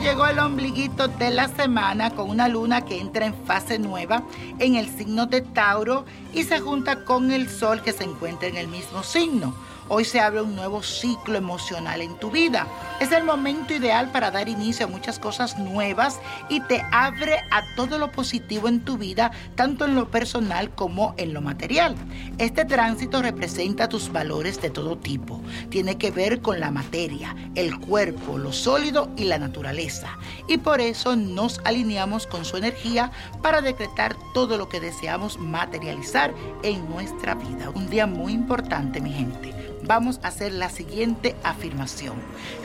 llegó el ombliguito de la semana con una luna que entra en fase nueva en el signo de Tauro y se junta con el sol que se encuentra en el mismo signo. Hoy se abre un nuevo ciclo emocional en tu vida. Es el momento ideal para dar inicio a muchas cosas nuevas y te abre a todo lo positivo en tu vida, tanto en lo personal como en lo material. Este tránsito representa tus valores de todo tipo. Tiene que ver con la materia, el cuerpo, lo sólido y la naturaleza. Y por eso nos alineamos con su energía para decretar todo lo que deseamos materializar en nuestra vida. Un día muy importante, mi gente vamos a hacer la siguiente afirmación.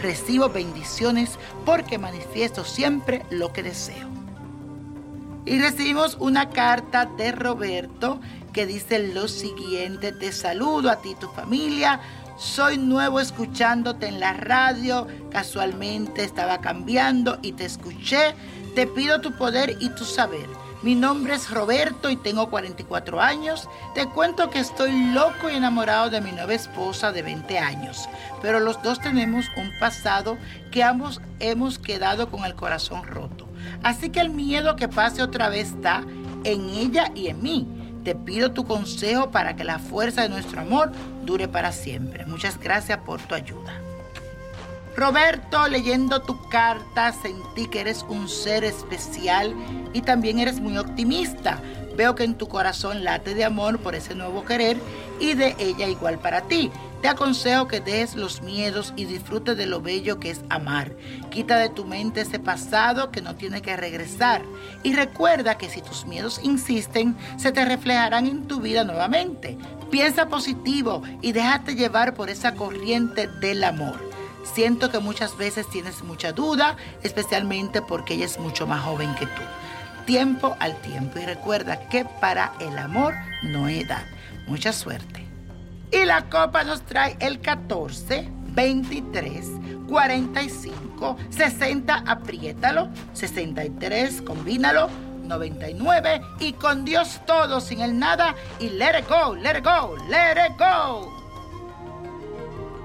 Recibo bendiciones porque manifiesto siempre lo que deseo. Y recibimos una carta de Roberto que dice lo siguiente, te saludo a ti tu familia, soy nuevo escuchándote en la radio, casualmente estaba cambiando y te escuché, te pido tu poder y tu saber mi nombre es Roberto y tengo 44 años. Te cuento que estoy loco y enamorado de mi nueva esposa de 20 años, pero los dos tenemos un pasado que ambos hemos quedado con el corazón roto. Así que el miedo que pase otra vez está en ella y en mí. Te pido tu consejo para que la fuerza de nuestro amor dure para siempre. Muchas gracias por tu ayuda. Roberto, leyendo tu carta, sentí que eres un ser especial y también eres muy optimista. Veo que en tu corazón late de amor por ese nuevo querer y de ella igual para ti. Te aconsejo que dejes los miedos y disfrutes de lo bello que es amar. Quita de tu mente ese pasado que no tiene que regresar. Y recuerda que si tus miedos insisten, se te reflejarán en tu vida nuevamente. Piensa positivo y déjate llevar por esa corriente del amor. Siento que muchas veces tienes mucha duda, especialmente porque ella es mucho más joven que tú. Tiempo al tiempo y recuerda que para el amor no hay edad. Mucha suerte. Y la copa nos trae el 14, 23, 45, 60, apriétalo, 63, combínalo, 99 y con Dios todo, sin el nada y let it go, let it go, let it go.